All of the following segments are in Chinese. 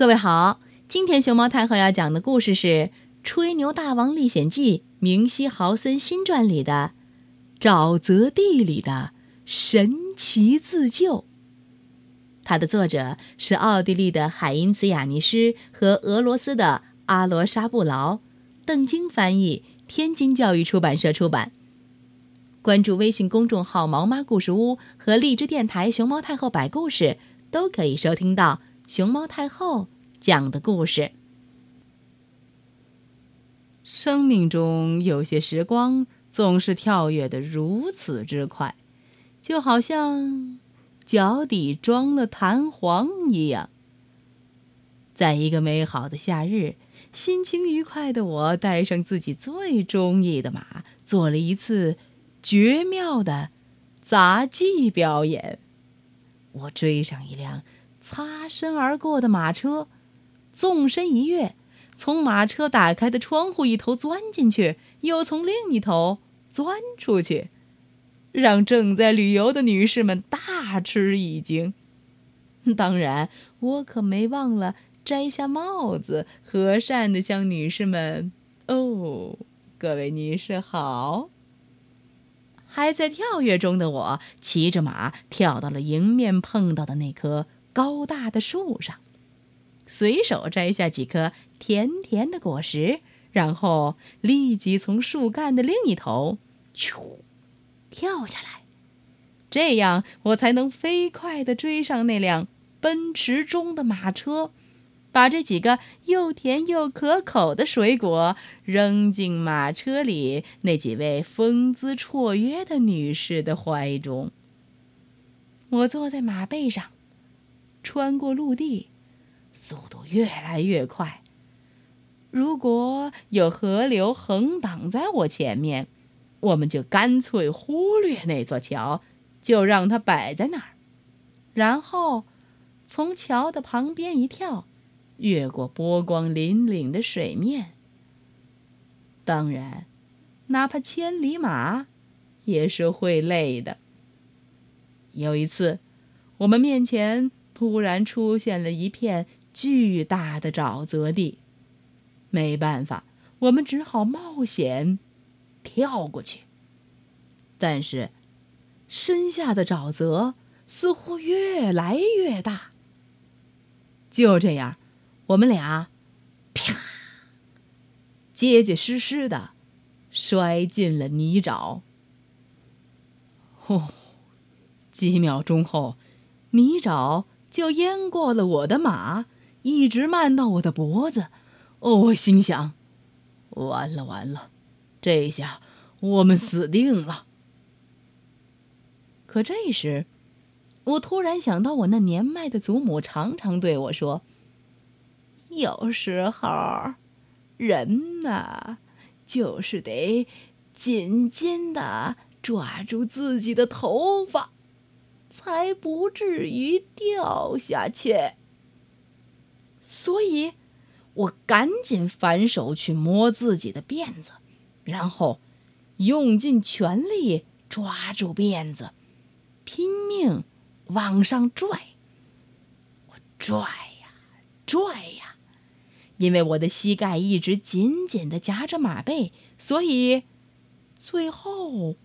各位好，今天熊猫太后要讲的故事是《吹牛大王历险记》明希豪森新传里的《沼泽地里的神奇自救》。它的作者是奥地利的海因茨·雅尼施和俄罗斯的阿罗沙布劳，邓晶翻译，天津教育出版社出版。关注微信公众号“毛妈故事屋”和荔枝电台“熊猫太后摆故事”，都可以收听到。熊猫太后讲的故事。生命中有些时光总是跳跃的如此之快，就好像脚底装了弹簧一样。在一个美好的夏日，心情愉快的我带上自己最中意的马，做了一次绝妙的杂技表演。我追上一辆。擦身而过的马车，纵身一跃，从马车打开的窗户一头钻进去，又从另一头钻出去，让正在旅游的女士们大吃一惊。当然，我可没忘了摘下帽子，和善地向女士们：“哦，各位女士好。”还在跳跃中的我，骑着马跳到了迎面碰到的那棵。高大的树上，随手摘下几颗甜甜的果实，然后立即从树干的另一头，咻，跳下来。这样，我才能飞快地追上那辆奔驰中的马车，把这几个又甜又可口的水果扔进马车里那几位风姿绰约的女士的怀中。我坐在马背上。穿过陆地，速度越来越快。如果有河流横挡在我前面，我们就干脆忽略那座桥，就让它摆在那儿，然后从桥的旁边一跳，越过波光粼粼的水面。当然，哪怕千里马也是会累的。有一次，我们面前。突然出现了一片巨大的沼泽地，没办法，我们只好冒险跳过去。但是，身下的沼泽似乎越来越大。就这样，我们俩啪，结结实实的摔进了泥沼。哦，几秒钟后，泥沼。就淹过了我的马，一直漫到我的脖子。哦，我心想：完了完了，这下我们死定了。可这时，我突然想到，我那年迈的祖母常常对我说：“有时候，人呐，就是得紧紧的抓住自己的头发。”才不至于掉下去。所以，我赶紧反手去摸自己的辫子，然后用尽全力抓住辫子，拼命往上拽。我拽呀拽呀，因为我的膝盖一直紧紧的夹着马背，所以最后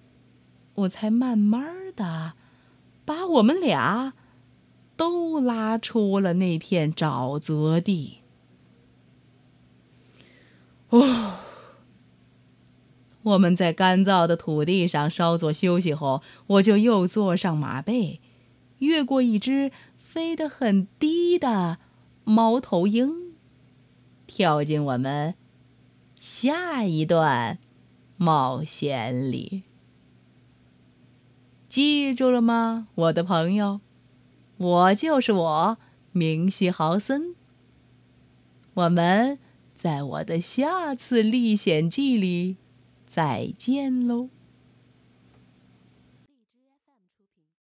我才慢慢的。把我们俩都拉出了那片沼泽地。哦，我们在干燥的土地上稍作休息后，我就又坐上马背，越过一只飞得很低的猫头鹰，跳进我们下一段冒险里。记住了吗，我的朋友？我就是我，明希豪森。我们在我的下次历险记里再见喽。